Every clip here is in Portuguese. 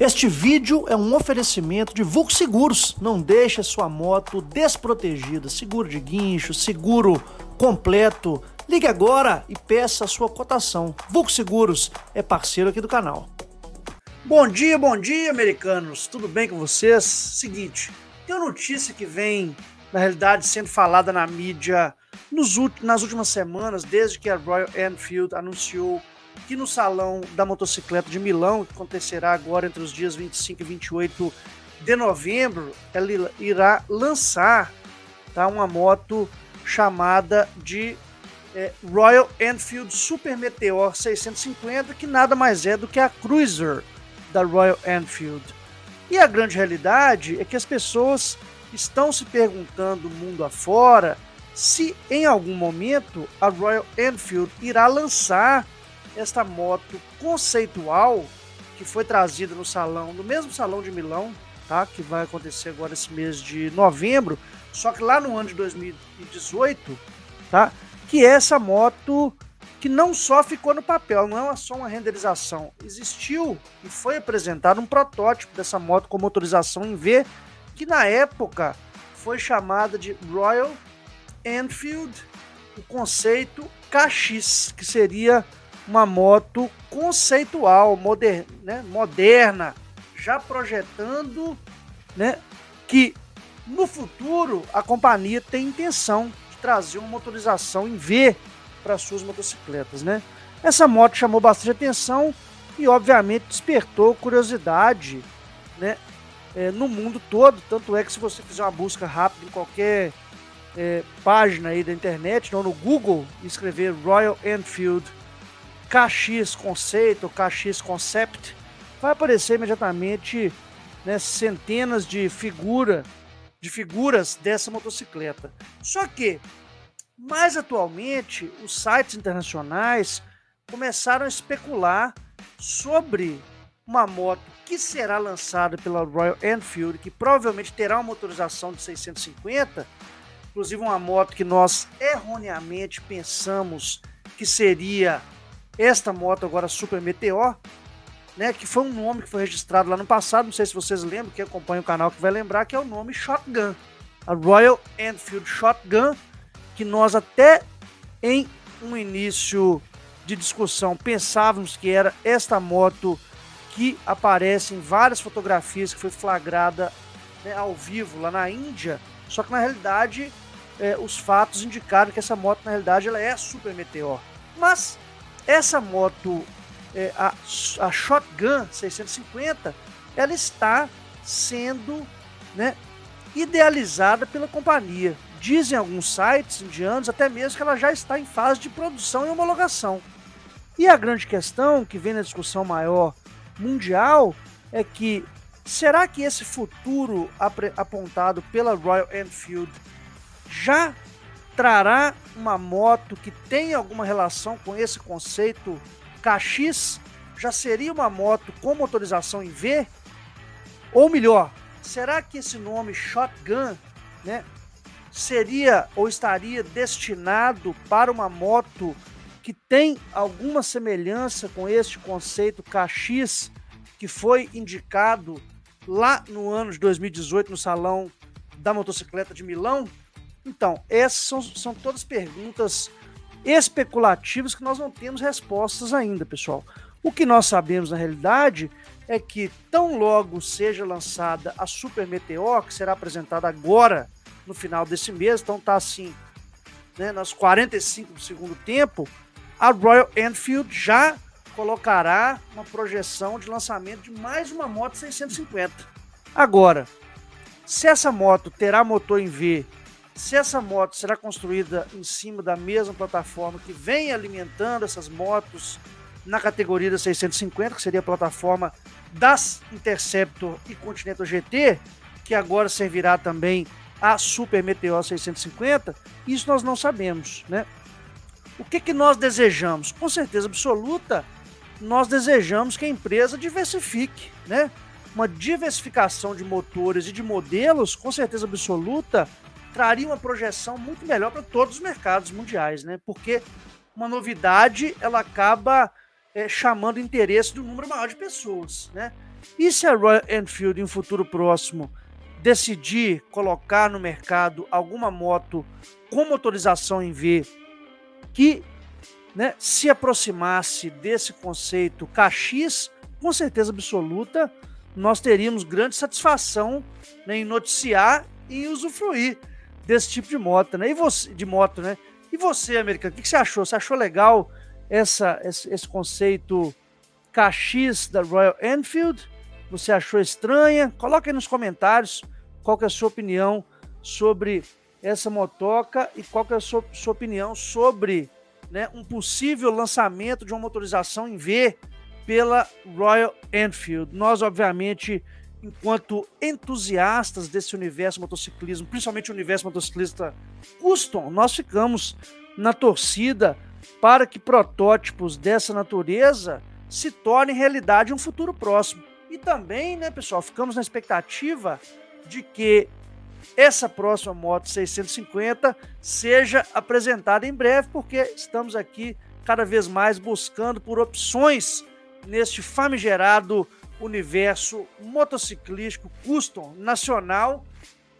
Este vídeo é um oferecimento de Vulco Seguros. Não deixe sua moto desprotegida. Seguro de guincho, seguro completo. Ligue agora e peça a sua cotação. Vulco Seguros é parceiro aqui do canal. Bom dia, bom dia, americanos. Tudo bem com vocês? Seguinte, tem uma notícia que vem, na realidade, sendo falada na mídia nos, nas últimas semanas, desde que a Royal Enfield anunciou que no Salão da Motocicleta de Milão, que acontecerá agora entre os dias 25 e 28 de novembro, ela irá lançar tá, uma moto chamada de é, Royal Enfield Super Meteor 650, que nada mais é do que a Cruiser da Royal Enfield. E a grande realidade é que as pessoas estão se perguntando mundo afora se em algum momento a Royal Enfield irá lançar esta moto conceitual que foi trazida no salão, no mesmo salão de Milão, tá? Que vai acontecer agora esse mês de novembro, só que lá no ano de 2018, tá? Que é essa moto que não só ficou no papel, não é só uma renderização. Existiu e foi apresentado um protótipo dessa moto com motorização em V, que na época foi chamada de Royal Enfield, o conceito KX, que seria uma moto conceitual, moder, né, moderna, já projetando né, que no futuro a companhia tem intenção de trazer uma motorização em V para suas motocicletas. Né? Essa moto chamou bastante atenção e, obviamente, despertou curiosidade né, é, no mundo todo. Tanto é que, se você fizer uma busca rápida em qualquer é, página aí da internet, ou no Google, escrever Royal Enfield KX Conceito, KX Concept, vai aparecer imediatamente né, centenas de figura, de figuras dessa motocicleta. Só que, mais atualmente, os sites internacionais começaram a especular sobre uma moto que será lançada pela Royal Enfield, que provavelmente terá uma motorização de 650, inclusive uma moto que nós erroneamente pensamos que seria esta moto agora Super Meteor, né, que foi um nome que foi registrado lá no passado, não sei se vocês lembram, que acompanha o canal que vai lembrar, que é o nome Shotgun. A Royal Enfield Shotgun, que nós até em um início de discussão pensávamos que era esta moto que aparece em várias fotografias que foi flagrada né, ao vivo lá na Índia, só que na realidade é, os fatos indicaram que essa moto na realidade ela é Super Meteor. Mas essa moto, é, a, a Shotgun 650, ela está sendo né, idealizada pela companhia. Dizem alguns sites indianos até mesmo que ela já está em fase de produção e homologação. E a grande questão que vem na discussão maior mundial é que será que esse futuro apontado pela Royal Enfield já trará uma moto que tem alguma relação com esse conceito KX? Já seria uma moto com motorização em V? Ou melhor, será que esse nome Shotgun, né, seria ou estaria destinado para uma moto que tem alguma semelhança com este conceito KX que foi indicado lá no ano de 2018 no Salão da Motocicleta de Milão? Então, essas são, são todas perguntas especulativas que nós não temos respostas ainda, pessoal. O que nós sabemos na realidade é que tão logo seja lançada a Super Meteor, que será apresentada agora no final desse mês, então tá assim, né, nas 45 do segundo tempo, a Royal Enfield já colocará uma projeção de lançamento de mais uma moto 650. Agora, se essa moto terá motor em V se essa moto será construída em cima da mesma plataforma que vem alimentando essas motos na categoria da 650, que seria a plataforma das Interceptor e Continental GT, que agora servirá também a Super Meteor 650, isso nós não sabemos, né? O que, que nós desejamos? Com certeza absoluta, nós desejamos que a empresa diversifique, né? Uma diversificação de motores e de modelos, com certeza absoluta, traria uma projeção muito melhor para todos os mercados mundiais, né? Porque uma novidade ela acaba é, chamando interesse do número maior de pessoas, né? E se a Royal Enfield em um futuro próximo decidir colocar no mercado alguma moto com motorização em V que né, se aproximasse desse conceito KX, com certeza absoluta, nós teríamos grande satisfação né, em noticiar e usufruir desse tipo de moto, né? E você, de moto, né? E você, americano, o que você achou? Você achou legal essa, esse, esse conceito KX da Royal Enfield? Você achou estranha? Coloque aí nos comentários qual é a sua opinião sobre essa motoca e qual é a sua, sua opinião sobre né, um possível lançamento de uma motorização em V pela Royal Enfield. Nós, obviamente, enquanto entusiastas desse universo motociclismo, principalmente o universo motociclista custom, nós ficamos na torcida para que protótipos dessa natureza se tornem realidade em um futuro próximo. E também, né, pessoal, ficamos na expectativa de que essa próxima moto 650 seja apresentada em breve, porque estamos aqui cada vez mais buscando por opções neste famigerado universo motociclístico custom nacional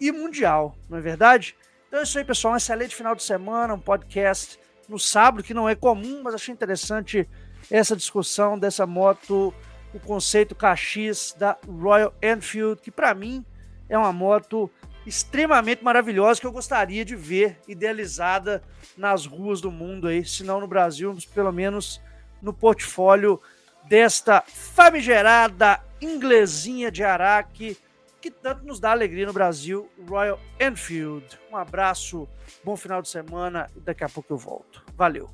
e mundial, não é verdade? Então é isso aí, pessoal. Um excelente final de semana, um podcast no sábado, que não é comum, mas achei interessante essa discussão dessa moto, o conceito KX da Royal Enfield, que para mim é uma moto extremamente maravilhosa que eu gostaria de ver idealizada nas ruas do mundo aí, se não no Brasil, pelo menos no portfólio desta famigerada inglesinha de Araque que tanto nos dá alegria no Brasil, Royal Enfield. Um abraço, bom final de semana e daqui a pouco eu volto. Valeu!